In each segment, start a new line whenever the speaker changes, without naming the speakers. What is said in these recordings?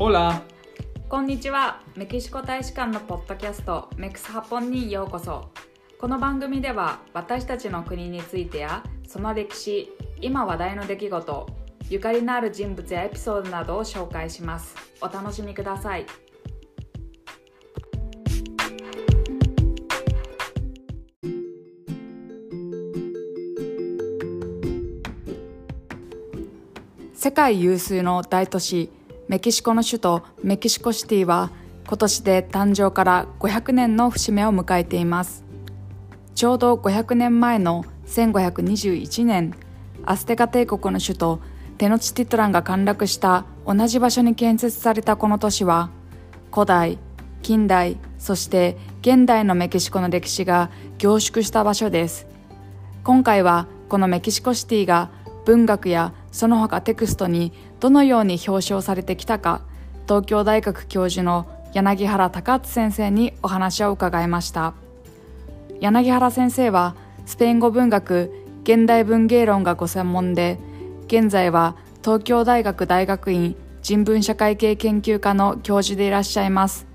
Hola!
こんにちは。メキシコ大使館のポッドキャストメクスハポンにようこそ。この番組では私たちの国についてやその歴史今話題の出来事ゆかりのある人物やエピソードなどを紹介します。お楽しみください。世界有数の大都市メキシコの首都メキシコシティは今年で誕生から500年の節目を迎えています。ちょうど500年前の1521年アステカ帝国の首都テノチティトランが陥落した同じ場所に建設されたこの都市は古代近代そして現代のメキシコの歴史が凝縮した場所です。今回はこのメキシコシティが文学やその他テクストにどのように表彰されてきたか東京大学教授の柳原隆敦先生にお話を伺いました。柳原先生はスペイン語文学現代文芸論がご専門で現在は東京大学大学院人文社会系研究科の教授でいらっしゃいます。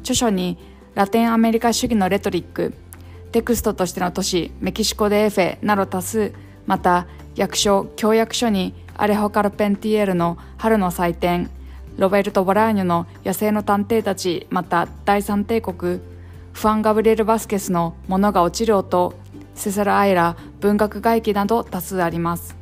著書にラテンアメリカ主義のレトリックテクストとしての都市メキシコでエフェなど多数また役所協約書にアレホ・カルペンティエールの春の祭典ロベルト・ボラーニョの野生の探偵たちまた第三帝国ファン・ガブリエル・バスケスの物が落ちる音セサル・アイラ文学外記など多数あります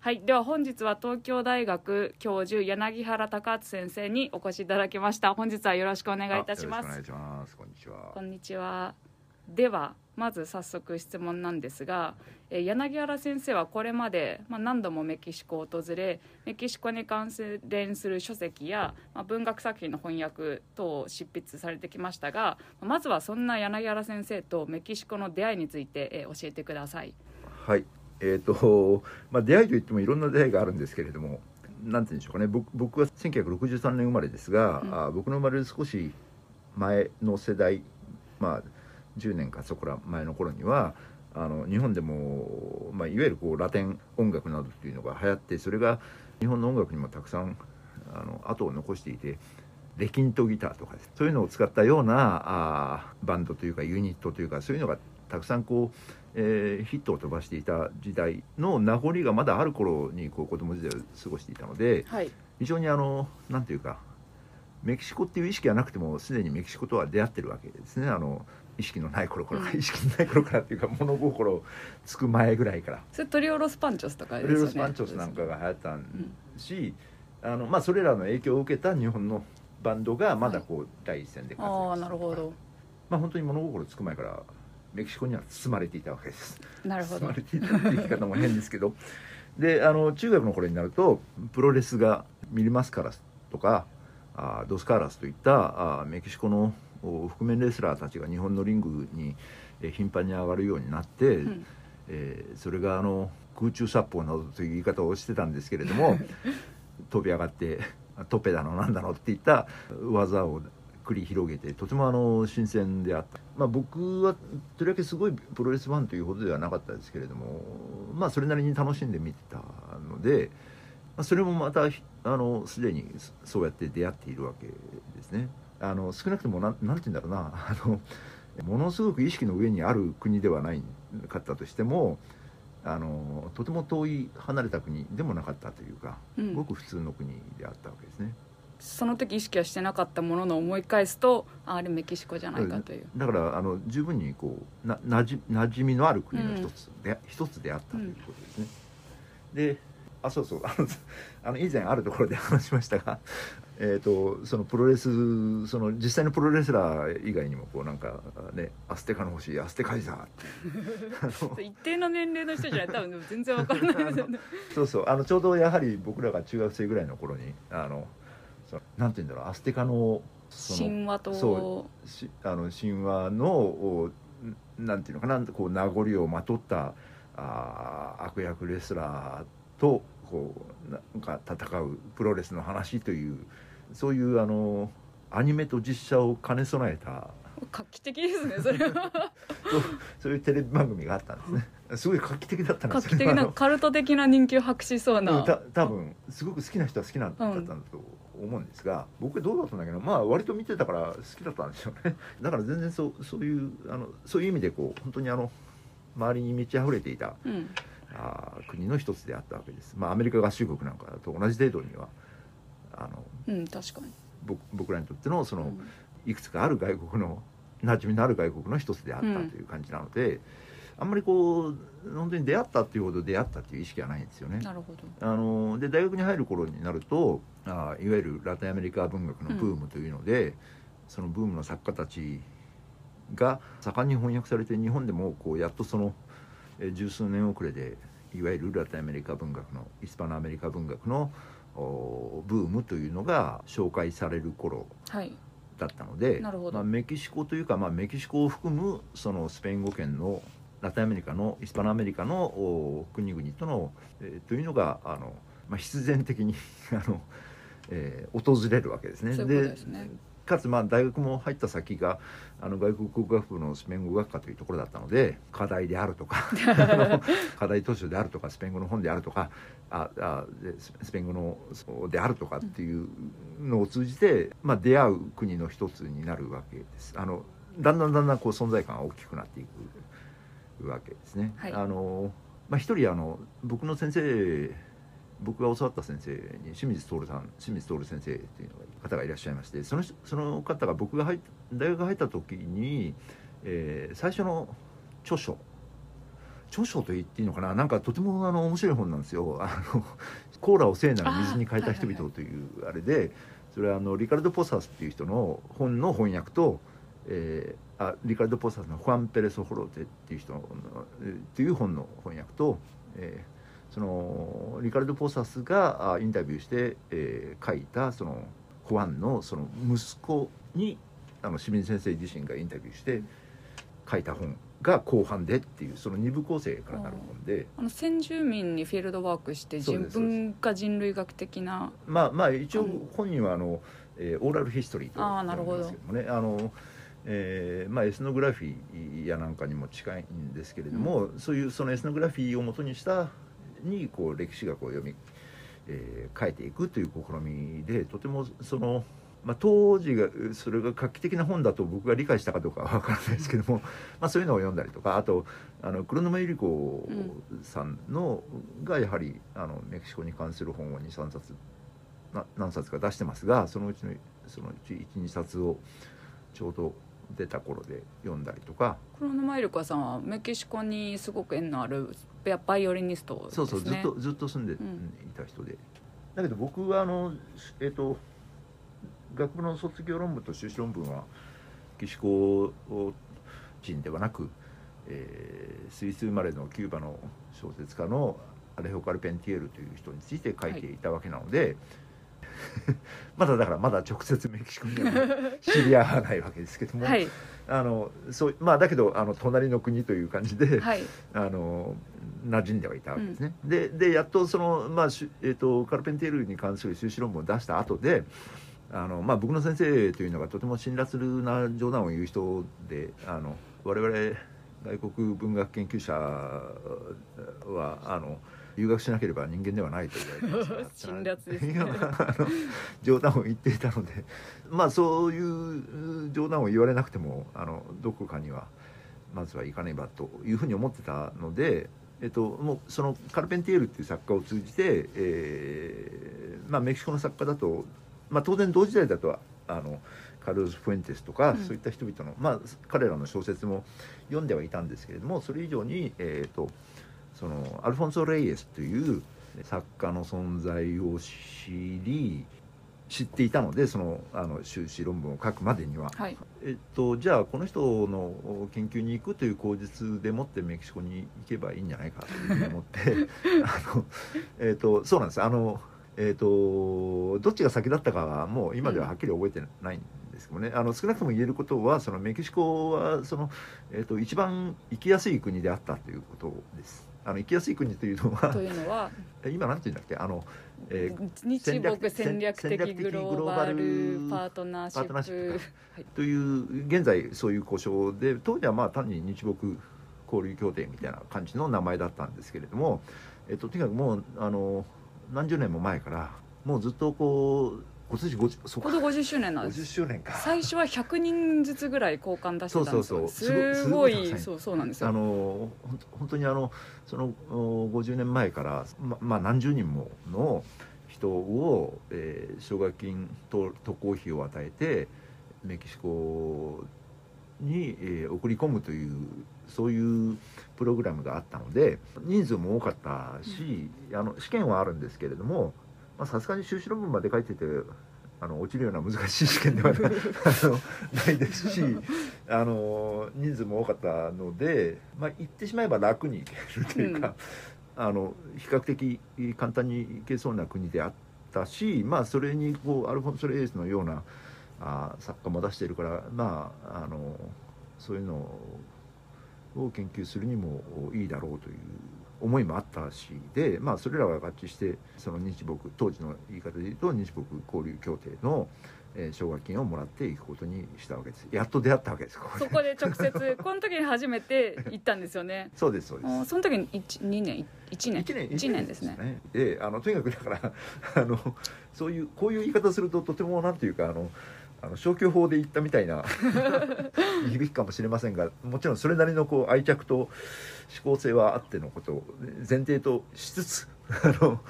はいでは本日は東京大学教授柳原隆敦先生にお越しいただきました本日はよろしくお願いいたします
お願いします。こんにちは。
こんにちは。ではまず早速質問なんですが、えー柳原先生はこれまで、まあ、何度もメキシコを訪れメキシコに関連する書籍や、まあ、文学作品の翻訳等を執筆されてきましたがまずはそんな柳原先生とメキシコの出会いについて、えー教えてください。
はい。えっ、と、まあ、出会いといってもいろんな出会いがあるんですけれども。なんて言うんでしょうかね。僕、僕は1963年生まれですが、
うん
あ僕の生まれる少し前の世代。まあ。10年かそこら前の頃には。あの日本でも、まあ、いわゆるこうラテン音楽などっていうのが流行ってそれが日本の音楽にもたくさんあの後を残していてレキントギターとかそういうのを使ったようなあーバンドというかユニットというかそういうのがたくさんこう、えーヒットを飛ばしていた時代の名残がまだある頃にこう子供時代を過ごしていたので
はい、
非常にあのなんていうかメキシコっていう意識がなくてもすでにメキシコとは出会ってるわけですねあの意識のない頃から、
うん。
意識のない頃からっていうか物心つく前ぐらいから。
それトリオロスパンチョスとかですよね。
ロスパンチョスなんかが流行った
うん。
し、あのまあそれらの影響を受けた日本のバンドがまだこう、第一線で活躍
ああ
してたとか
なるほど。
まあ本当に物心つく前からメキシコには包まれていたわけです。
なるほど。
包まれていたっていう言い方も変ですけど。であの中学の頃になるとプロレスがミルマスカラスとかあドスカーラスといったあメキシコのお覆面レスラーたちが日本のリングにえー頻繁に上がるようになって、
うん
えーそれがあの空中殺法などという言い方をしてたんですけれども 飛び上がってトペだのなんだのっていった技を繰り広げてとてもあの新鮮であった、まあ、僕はとりわけすごいプロレスファンというほどではなかったですけれどもまあそれなりに楽しんで見てたので、まあ、それもまたひあのすでにそそうやって出会っているわけですね。あの少なくともなんなんて言うんだろうなあのものすごく意識の上にある国ではないかったとしてもあのとても遠い離れた国でもなかったというか、
うん
ごく普通の国であったわけですね。
その時意識はしてなかったものの思い返すとああれメキシコじゃないかという。
だからあの十分にこうななじ馴染みのある国の一つで、一つであったということですね。であそうそう。あの 以前あるところで話しましたが、えー、とそのプロレスその実際のプロレスラー以外にもこうなんかねアステカの星アステカイザーって
一定の年齢の人じゃない多分全然わからないですよね。
そうそう。あのちょうどやはり僕らが中学生ぐらいの頃にあのそのなんて言うんだろうアステカの
神話と。
そうしあの神話のなんていうのかなこう名残をまとったあー悪役レスラーとこうなんか戦うプロレスの話というそういうあのアニメと実写を兼ね備えた
画期的ですねそれは。
そういうテレビ番組があったんですね。すごい画期的だったんで
画期的なカルト的な人気を博しそうな、
た多分すごく好きな人は好きなんだったんだと思うんですが、僕はどうだったんだけどまあ割と見てたから好きだったんですよねだから全然そうそういうあのそういう意味でこう本当にあの周りに満ち溢れていた
うん
あー国の一つであったわけです。まあアメリカ合衆国なんかと同じ程度にはあの
うん確かに、
僕僕らにとってのその、
うん。
いくつかある外国の馴染みのある外国の一つであったという感じなので、あんまりこう本当に出会ったっていうほど出会ったっていう意識はないんですよね。
なるほど。
あので大学に入る頃になるとあいわゆるラテンアメリカ文学のブームというので、そのブームの作家たちが盛んに翻訳されて日本でもこうやっとそのえー十数年遅れでいわゆるラテンアメリカ文学のヒスパノアメリカ文学のおブームというのが紹介される頃
はい。
だったので
なるほど。
まあ、メキシコというか、まあ、メキシコを含むそのスペイン語圏のラテンアメリカのヒスパノアメリカのお国々との、えーというのがあの、まあ、必然的に あの、えー訪れるわけですね。
そういうですね
かつまあ大学も入った先があの外国語学部のスペイン語学科というところだったので課題であるとか 課題図書であるとかスペイン語の本であるとかああでススペイン語のそうであるとかっていうのを通じて、まあ、出会う国の一つになるわけです。あのだんだんだんだんこう存在感が大きくなっていくわけですね。
はい
あのまあ、一人あの僕の先生僕が教わった先生に清水徹さん清水徹先生っていう方がいらっしゃいましてそのその方が僕が入大学入った時に、えー最初の著書著書と言っていいのかななんかとてもあの面白い本なんですよ。あのコーラを聖なる水に変えた人々というあれでそれはあのリカルド・ポサスっていう人の本の翻訳と、えーあリカルド・ポサスの「ファン・ペレソ・ホロテ」っていう人のっていう本の翻訳と、えーそのリカルド・ポサスがあインタビューして、えー書いたそのファンのその息子にあの清水先生自身がインタビューして書いた本が後半でっていうその二部構成からなる本で。
あの先住民にフィールドワークして人文化人類学的な
まあまあ一応
うん。
本人はあの、えーオーラルヒストリーと
あーなるほど
すけどもねあの、えーまあ、エスノグラフィーやなんかにも近いんですけれども、そういうそのエスノグラフィーをもとにしたにこう歴史学を読み、えー変えていくという試みでとてもその。まあ、当時がそれが画期的な本だと僕が理解したかどうかは分からないですけども、まあ、そういうのを読んだりとかあとあの黒沼百合子さんの、がやはりあのメキシコに関する本を23冊な何冊か出してますがそのうちのそのうち12冊をちょうど出た頃で読んだりとか。
黒沼イルカさんはメキシコにすごく縁のあるバイオリニストですね。
そうそうずっとずっと住んでい
うん。
た人で、だけど僕はあのえっ、と学部の卒業論文と修士論文はメキシコ人ではなく、えースイス生まれのキューバの小説家のアレホ・カルペンティエルという人について書いていたわけなので、まだだからまだ直接メキシコには知り合わないわけですけども、
はい。
あのそうまあだけどあの隣の国という感じで、
はい。
あの馴染んではいたわけですね。ででやっとその、まあえー、とカルペンテールに関する修士論文を出した後であの、まあ、僕の先生というのがとても辛辣な冗談を言う人であの我々外国文学研究者はあの留学しなければ人間ではないと言われてます。から
ね
冗談を言っていたのでまあそういう冗談を言われなくてもあのどこかにはまずは行かねばというふうに思ってたので、えっと、もうそのカルペンティエルっていう作家を通じて、えーまあ、メキシコの作家だと、まあ、当然同時代だとあのカルロス・フェンテスとか、
うん。
そういった人々の、まあ、彼らの小説も読んではいたんですけれどもそれ以上に、えー、とそのアルフォンソ・レイエスという作家の存在を知り知っていたのでそのあの修士論文を書くまでには。
はい
えっと、じゃあこの人の研究に行くという口実でもってメキシコに行けばいいんじゃないかというふうに思って あの、えっと、そうなんですあの、えっと、どっちが先だったかはもう今でははっきり覚えてないんですけどね、あの少なくとも言えることはそのメキシコはその、えっと、一番行きやすい国であったということです。あの行きやすい国というのは
というのは
今なんて言うんだっけ？あの、えー
日北戦
戦
略
略的
的グローバルパートナーシップ。
という現在そういう故障で当時はまあ単に日北交流協定みたいな感じの名前だったんですけれども、えっと、とにかくもうあの何十年も前からもうずっとこう今年50そ
こ50周年なんです。
50周年か。
最初は100人ずつぐらい交換出してたんです
そうそうそう。
すごいそうそうなんですよ。
あの本当にあのその50年前からままあ何十人もの人を、えー、奨学金と渡航費を与えてメキシコに、えー、送り込むというそういうプログラムがあったので人数も多かったし、うん、あの試験はあるんですけれどもさすがに修士論文まで書いててあの落ちるような難しい試験ではな いですしあの人数も多かったので、まあ、言ってしまえば楽にいけるというか、うん、あの比較的簡単にいけそうな国であったし、まあ、それにこうアルフォンソ・レイエスのようなあ作家も出しているからまああのそういうのを研究するにもいいだろうという思いもあったしで、まあ、それらが合致してその日木当時の言い方で言うと日木交流協定のえー、奨学金をもらっていくことにしたわけです。やっと出会ったわけです
こそこで直接 この時に初めて行ったんですよね。
そうですそうです。
その時に2年1年。1年 ,1 年ですね。
であのとにかくだからあのそういうこういう言い方するととてもなんていうかあのあの消去法で言ったみたいな 響きかもしれませんがもちろんそれなりのこう愛着と思考性はあってのことを前提としつつ あの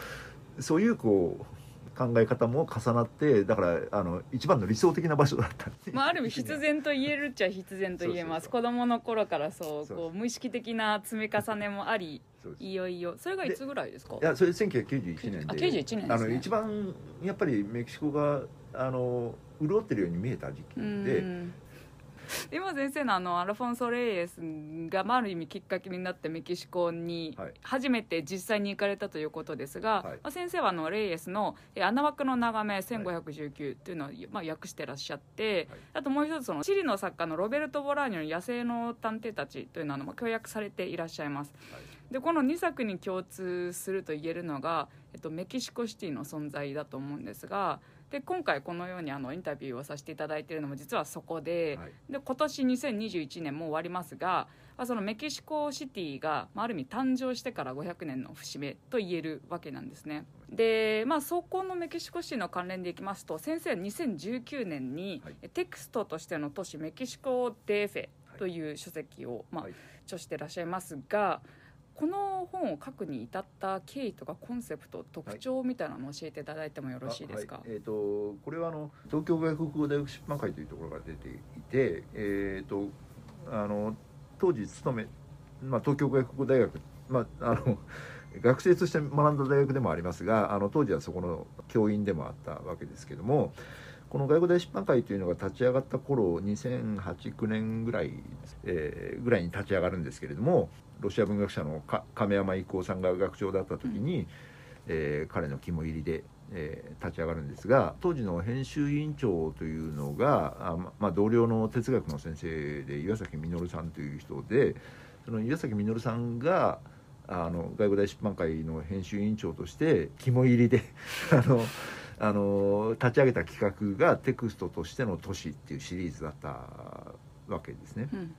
そういうこう考え方も重なってだからあの一番の理想的な場所だった
まあ、ある意味必然と言えるっちゃ必然と言えます。子供の頃からそうこう無意識的な積み重ねもありいよいよ。それがいつぐらいですか？
いやそれ1991年で。あ
91年、ね、あ
の一番やっぱりメキシコがあの潤ってるように見えた時期で。
今先生のあのアルフォンソ・レイエスが、まあ、ある意味きっかけになってメキシコに初めて実際に行かれたということですが、はい、まあ、先生はあのレイエスの「穴枠の眺め1519」っていうのを、まあ、訳してらっしゃって、はい、あともう一つそのチリの作家のロベルト・ボラーニョの「野生の探偵たち」というのをまあ協約されていらっしゃいます。はい、でこの2作に共通すると言えるのが、えっと、メキシコシティの存在だと思うんですが。で今回このようにあのインタビューをさせていただいているのも実はそこではい、で今年2021年も終わりますがそのメキシコシティが、まあ、ある意味誕生してから500年の節目と言えるわけなんですね。でまあそこのメキシコシティの関連でいきますと先生は2019年に、はい、テクストとしての都市メキシコ・デーフェという書籍を、まあ、著してらっしゃいますがこの本を書くに至った経緯とかコンセプト特徴みたいなのを教えていただいてもよろしいですか、はい、
えーと、これはあの東京外国語大学出版会というところが出ていて、えーと、あの当時勤め、まあ、東京外国語大学、まあ、あの学生として学んだ大学でもありますがあの当時はそこの教員でもあったわけですけどもこの外国大出版会というのが立ち上がった頃2008-9年ぐらい、えー、ぐらいに立ち上がるんですけれどもロシア文学者の亀山郁夫さんが学長だった時に、うん、えー、彼の肝入りで、えー、立ち上がるんですが当時の編集委員長というのがあ、まあ、同僚の哲学の先生で岩崎稔さんという人でその岩崎稔さんがあの外語大出版会の編集委員長として肝入りで あのあの立ち上げた企画がテクストとしての都市っていうシリーズだったわけですね。うん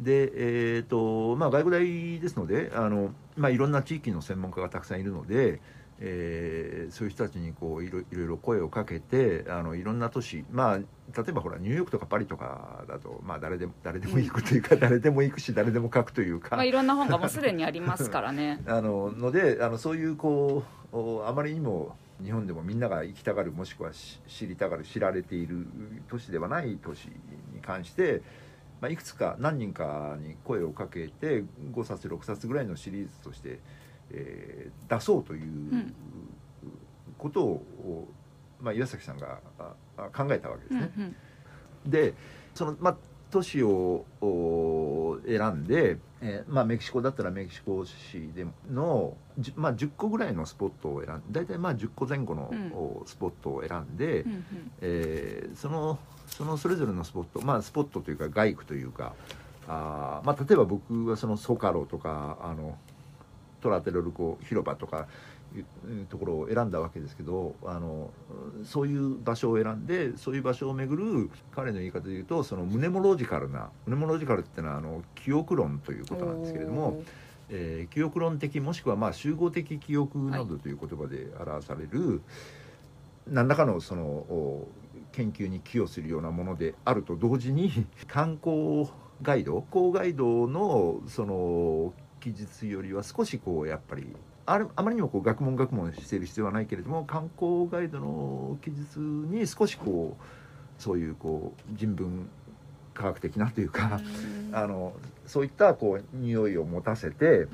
で、えーとまあ、外語大ですのであの、まあ、いろんな地域の専門家がたくさんいるので、えー、そういう人たちにこういろいろ声をかけてあのいろんな都市、まあ、例えばほらニューヨークとかパリとかだと、まあ、誰でも誰でも行くというか、誰でも行くし誰でも書くというか、
まあ、いろんな本がもうすでにありますからね。
あののであのそういうこうあまりにも日本でもみんなが行きたがるもしくは知りたがる知られている都市ではない都市に関してまあ、いくつか何人かに声をかけて5冊6冊ぐらいのシリーズとして、えー、出そうということを、まあ、岩崎さんが考えたわけですね。うんうん、でその、まあ、都市を選んで、えーまあ、メキシコだったらメキシコ市での、まあ、10個ぐらいのスポットを選んで大体まあ10個前後のスポットを選んで、うんえー、そのそのそれぞれのスポットまあスポットというか街区というかあ、まあ、例えば僕はそのソカロとかあのトラテロルコ広場とかところを選んだわけですけどあのそういう場所を選んでそういう場所を巡る彼の言い方で言うとそのムネモロジカルなムネモロジカルっていうのはあの記憶論ということなんですけれども、えー記憶論的もしくはまあ集合的記憶などという言葉で表される、何らかのそのお研究に寄与するようなものであると同時に 観光ガイド観光ガイドのその記述よりは少しこうやっぱりあれあまりにもこう学問学問している必要はないけれども観光ガイドの記述に少しこうそういうこう人文科学的なというか、あのそういったこう匂いを持たせて、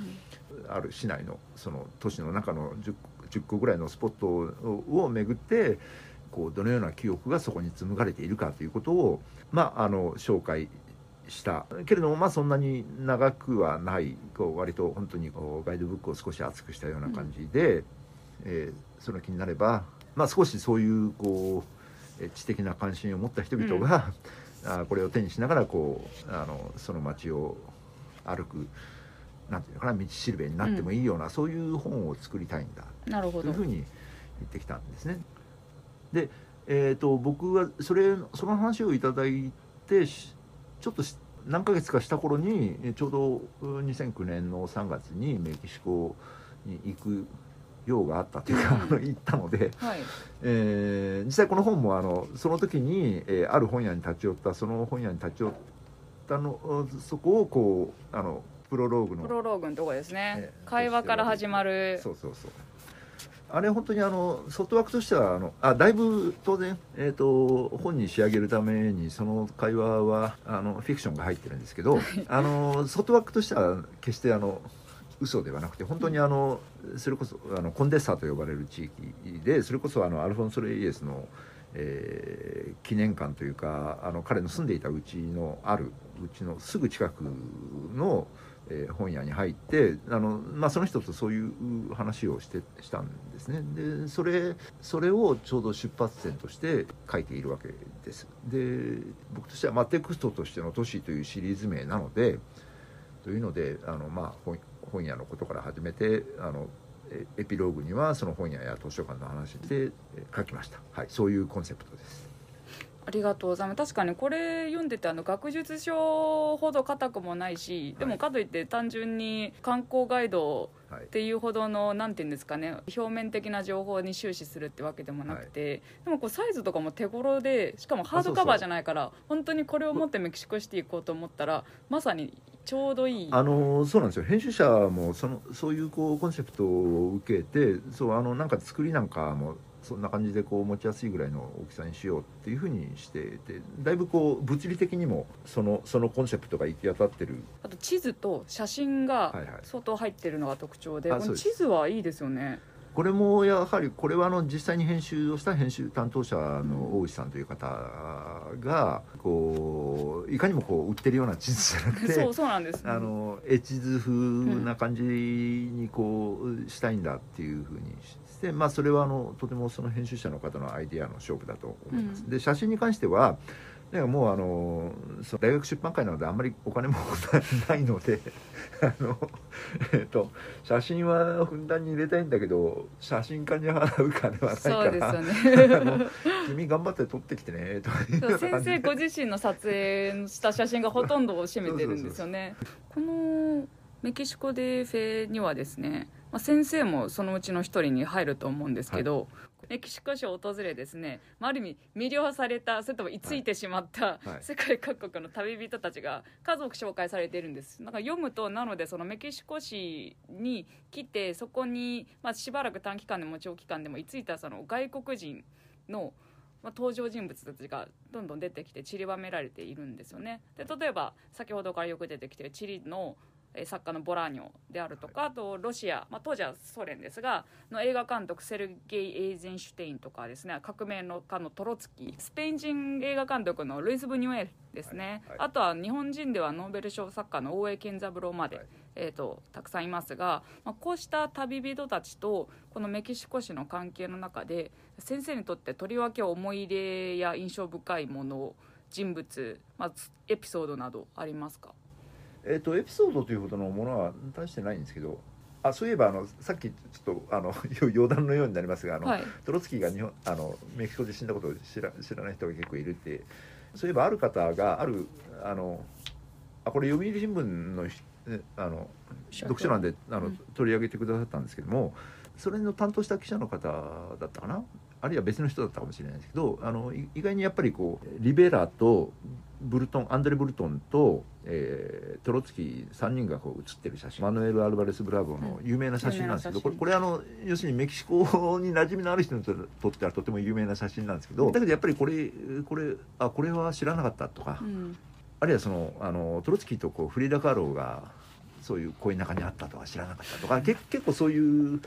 ある市内のその都市の中の 10, 10個ぐらいのスポットをを巡ってこうどのような記憶がそこに紡がれているかということを、まあ、あの紹介した。けれども、まあ、そんなに長くはない。こう割と本当にこうガイドブックを少し厚くしたような感じで、えーその気になれば、まあ、少しそういうこうえー知的な関心を持った人々が、あーこれを手にしながらこうあのその街を歩くなんていうのかな道しるべになってもいいような、そういう本を作りたいんだ。
なるほど。
というふうに言ってきたんですね。で、えー、と僕はそれその話をいただいてしちょっとし何ヶ月かした頃にえちょうどうん2009年の3月にメキシコに行く用があったというか、あの行ったので、
はい。
えー実際この本もあのその時に、えーある本屋に立ち寄ったその本屋に立ち寄ったのそこをこうあのプロローグの
プロローグのとこですね、
ええ
会話から始まる。
そうそうそうあれ本当にあの外枠としてはあのあだいぶ当然、えー、と本に仕上げるためにその会話はあのフィクションが入ってるんですけどあの外枠としては決してあの嘘ではなくて本当にあのそれこそあのコンデッサーと呼ばれる地域でそれこそあのアルフォンソ・レイエスの、えー記念館というかあの彼の住んでいたうちのあるうちのすぐ近くの、えー本屋に入ってあの、まあ、その人とそういう話をしてしたんですね。でそれそれをちょうど出発点として書いているわけです。で僕としては、まあ、テクストとしての都市というシリーズ名なのでというのであの、まあ、本本屋のことから始めてあのエピローグにはその本屋や図書館の話で書きました、はい、そういうコンセプトです。
ありがとうございます。確かにこれ読んでてあの学術書ほど硬くもないしでもかといって単純に観光ガイド
はい
っていうほどのなんていうんですかね表面的な情報に終始するってわけでもなくて、でもこうサイズとかも手頃でしかもハードカバーじゃないから本当にこれを持ってメキシコシティ行こうと思ったらまさにちょうどいい。
あのそうなんですよ。編集者もそのそういうこうコンセプトを受けてそうあのなんか作りなんかもそんな感じでこう持ちやすいぐらいの大きさにしようっていうふうにしててだいぶこう物理的にもそのそのコンセプトが行き当たってる。
あと地図と写真が
はいはい。
相当入ってるのが特徴で、この
あそうです。
地図はいいですよね。
これもやはりこれはあの実際に編集をした編集担当者の大石さんという方がこういかにもこう売ってるような地図じゃなくて
そう そうなんです
あの絵地図風な感じにこうしたいんだっていうふうにして、まあ、それはあのとてもその編集者の方のアイデアの勝負だと思います。
うん。
で写真に関してはなんかもうあのその大学出版会なのであんまりお金もないので あの、えっと写真はふんだんに入れたいんだけど写真家に払う金はない
そうです
から
よね
君頑張って撮ってきてねと
先生ご自身の撮影した写真がほとんどを占めてるんですよね。このメキシコでフェにはですね、まあ、先生もそのうちの一人に入ると思うんですけど、メキシコ市を訪れですね、まあ、ある意味魅了されたそれとも居ついてしまった
はい。
世界各国の旅人たちが数多く紹介されているんです。なんか読むとなのでそのメキシコ市に来てそこに、まあ、しばらく短期間でも長期間でも居ついたその外国人のまあ、登場人物たちがどんどん出てきて散りばめられているんですよね。で例えば先ほどからよく出てきてチリのえー作家のボラーニョであるとかあとロシア、まあ、当時はソ連ですがの映画監督セルゲイ・エイゼンシュテインとかですね革命家のトロツキースペイン人映画監督のルイス・ブニュエルですね、
はいはい。
あとは日本人ではノーベル賞作家の大江健三郎まで、
はい。
えー、とたくさんいますが、まあ、こうした旅人たちとこのメキシコ市の関係の中で先生にとってとりわけ思い入れや印象深いもの人物、まあ、つエピソードなどありますか？
えっとエピソードというほどのものは大してないんですけどあそういえばあのさっきちょっとあの 余談のようになりますがあの、
はい。
トロツキーが日本あのメキシコで死んだことを知ら知らない人が結構いるってそういえばある方があるあのあこれ読売新聞のあの読書欄であの、
うん。
取り上げてくださったんですけどもそれの担当した記者の方だったかな？あるいは別の人だったかもしれないですけどあのい意外にやっぱりこうリベラとブルトンアンドレ・ブルトンと、えートロツキー3人がこう写ってる写真。マヌエル・アルバレス・ブラボーの有名な写真なんですけど、
有名な写真。
これこれあの要するにメキシコに馴染みのある人にとってはとても有名な写真なんですけどだけどやっぱりこれこれあこれは知らなかったとか、
うん。
あるいはそのあのトロツキーとこうフリーダ・カーローがそういう恋仲にあったとか知らなかったとかけ結構そういう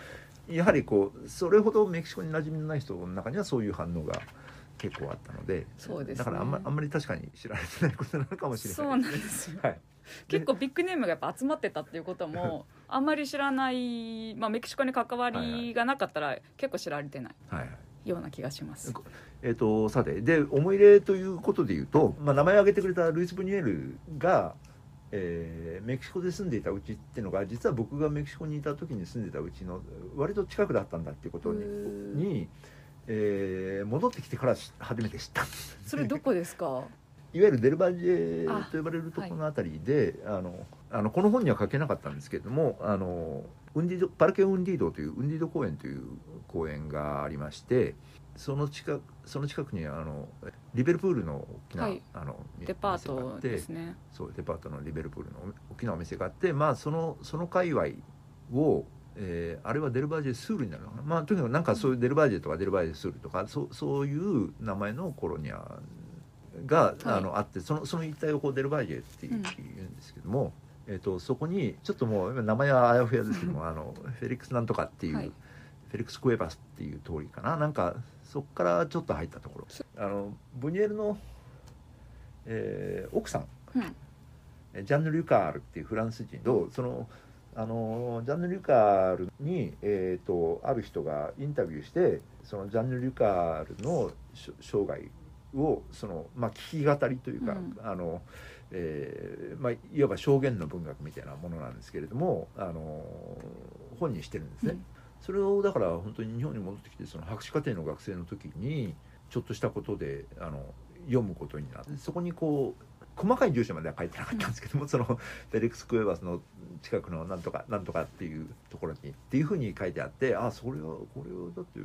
やはりこうそれほどメキシコに馴染みのない人の中にはそういう反応が結構あったので
そうですね。
だからあんまあんまり確かに知られてないことなのかもしれ
そうなん
ないで
ですすよ。
ね。はい、
結構ビッグネームがやっぱ集まってたっていうことも あんまり知らない、まあ、メキシコに関わりがなかったら結構知られてない
はいはい。
ような気がします。
えー、とさてで思い入れということでいうと、まあ、名前を挙げてくれたルイス・ブニエルが、えーメキシコで住んでいたうちっていうのが実は僕がメキシコにいた時に住んでたうちの割と近くだったんだっていうことに、えー戻ってきてからし初めて知った。
それどこですか？
いわゆるデルバージェと呼ばれるところのあたりであ、のあのこの本には書けなかったんですけれどもあのウンディドパルケ・ウンディードというウンディード公園という公園がありましてその近くその近くにあのリベルプールの大きな、
はい。
あのみ
デパートですね。
そうデパートのリベルプールの大きなお店があってまあそのその界隈を、えーあれはデルバージェスールになるのかな？まあとにかくなんかそういうデルバージェとかデルバージェスールとかそうそういう名前のコロニアが、
はい。
あのあってそのその一帯をこうデルバージェっていう
うん
言うんですけども、えー、とそこにちょっともう今名前はあやふやですけどもあのフェリックスなんとかっていう、
はい。
フェリックス・クエバスっていう通りかな？なんかそこからちょっと入ったところ。あのブニエルの、えー奥さん。
うん。
えジャンヌ・リュカールっていうフランス人とそのあのジャンヌ・リュカールに、えー、とある人がインタビューしてそのジャンヌ・リュカールのし生涯をその、まあ、聞き語りというか、
うん
あのえーまあ、いわば証言の文学みたいなものなんですけれどもあの本にしてるんですね。
うん
それをだから本当に日本に戻ってきてその博士課程の学生の時にちょっとしたことであの読むことになってそこにこう細かい住所までは書いてなかったんですけども、そのフェリックス・クエバスの近くのなんとかなんとかっていうところにっていうふうに書いてあってあそれはこれはだって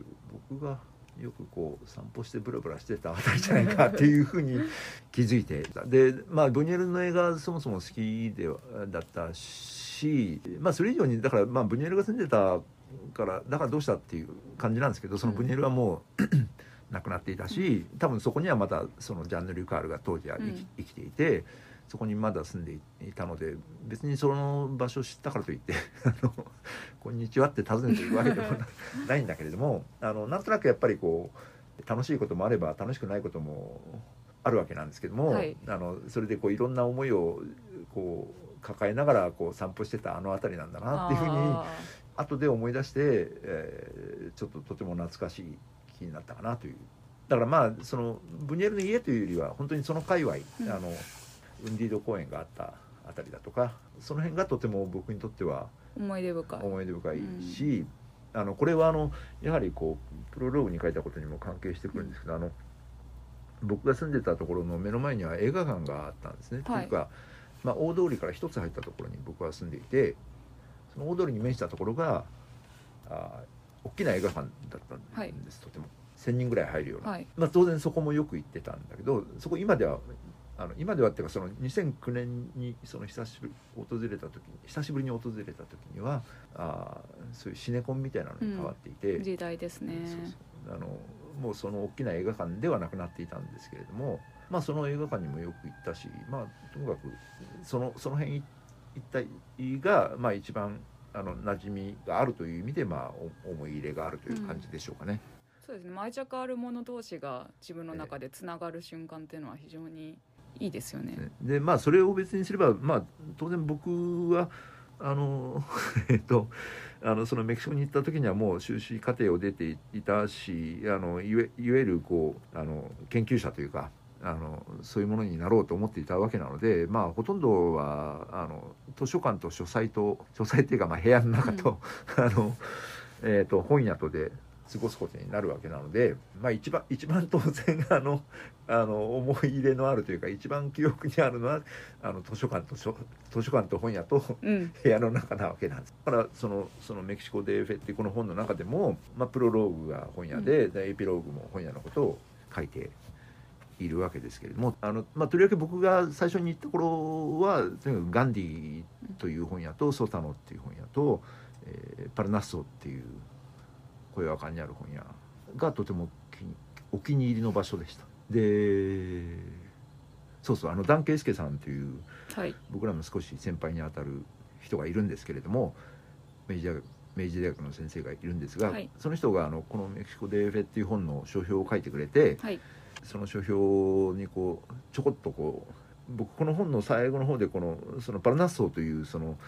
僕がよくこう散歩してブラブラしてたあたりじゃないかっていうふうに気づいてでまあブニエルの映画そもそも好きではだったしまあそれ以上にだからまあブニエルが住んでたからだからどうしたっていう感じなんですけどそのブニエルはもう、亡くなっていたし多分そこにはまたそのジャンヌ・リュカールが当時は生き,、
うん。
生きていてそこにまだ住んでいたので別にその場所を知ったからといって「あのこんにちは」って訪ねていくわけでもな ないんだけれどもあのなんとなくやっぱりこう楽しいこともあれば楽しくないこともあるわけなんですけども、
はい。
あのそれでこういろんな思いをこう抱えながらこう散歩してたあの辺りなんだなっていうふうに
あ
後で思い出して、えーちょっととても懐かしい気になったかなという。だからまあそのブニエルの家というよりは本当にその界隈、
うん。
あのウンディード公園があったあたりだとかその辺がとても僕にとっては
ー思い出深い。
思い出深いし、あのこれはあのやはりこうプロローグに書いたことにも関係してくるんですけど、あの僕が住んでたところの目の前には映画館があったんですね。
はい。
というか、まあ、大通りから一つ入ったところに僕は住んでいてその大通りに面したところがあ大きな映画館だったんです、
はい。
とても。1,000人ぐらい入るような、
はい。
まあ、当然そこもよく行ってたんだけどそこ今ではあの今ではっていうかその2009年にその久しぶり訪れた時に久しぶりに訪れた時にはあーそういうシネコンみたいなのに変わっていて、
時代ですね。
あのもうその大きな映画館ではなくなっていたんですけれども、まあ、その映画館にもよく行ったし、まあ、ともかくそのその辺一帯が、まあ、一番あの馴染みがあるという意味で、まあ、お思い入れがあるという感じでしょうかね。
そうですね。愛着あるもの同士が自分の中でつながる瞬間っていうのは非常にいいですよね。
でまあそれを別にすれば、まあ、当然僕はあの えっとあのそのメキシコに行った時にはもう修士課程を出ていたしあのいわいわゆるこうあの研究者というかあのそういうものになろうと思っていたわけなので、まあ、ほとんどはあの図書館と書斎と書斎っていうかまあ部屋の中と, あの、えー、と本屋とで過ごすことになるわけなので、まあ、一番一番当然 あのあの思い入れのあるというか一番記憶にあるのはあの図書館と書図書館と本屋と
うん。
部屋の中なわけなんです。だからそのそのメキシコ・デーフェってこの本の中でも、まあ、プロローグが本屋で,、でエピローグも本屋のことを書いているわけですけれどもあの、まあ、とりわけ僕が最初に行った頃はとにかくガンディという本屋とソタノっていう本屋と、えーパルナッソっていう小岩館にある本屋がとてもお気に入りの場所でした。でそうそうあのダン・ケイスケさんという
はい。
僕らも少し先輩にあたる人がいるんですけれども明治大学明治大学の先生がいるんですが、
はい。
その人があのこの「メキシコ・デーフェ」っていう本の書評を書いてくれて
はい
その書評にこうちょこっとこう僕この本の最後の方でこのそのパルナッソーというその、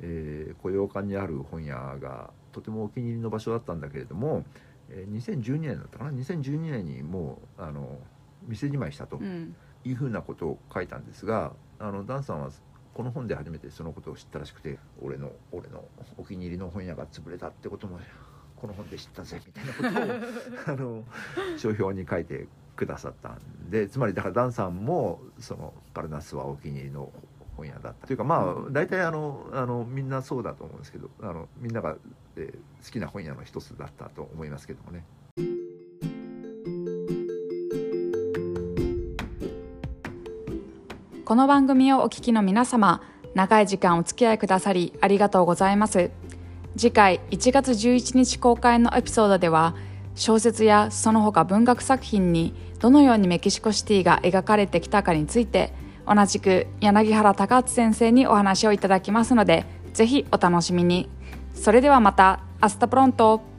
えー雇用館にある本屋がとてもお気に入りの場所だったんだけれども、えー2012年だったかな？2012年にもうあの店じまいしたと。
うん
いうふうなことを書いたんですがあのダンさんはこの本で初めてそのことを知ったらしくて俺の俺のお気に入りの本屋が潰れたってこともこの本で知ったぜみたいなことを あの書評に書いてくださったんでつまりだからダンさんもそのパルナスはお気に入りの本屋だったというかまあ大体あのあのみんなそうだと思うんですけどあのみんなが、えー好きな本屋の一つだったと思いますけどもね。
この番組をお聞きの皆様長い時間お付き合いくださりありがとうございます次回1月11日公開のエピソードでは小説やその他文学作品にどのようにメキシコシティが描かれてきたかについて同じく柳原孝敦先生にお話をいただきますのでぜひお楽しみに。それではまた hasta pronto。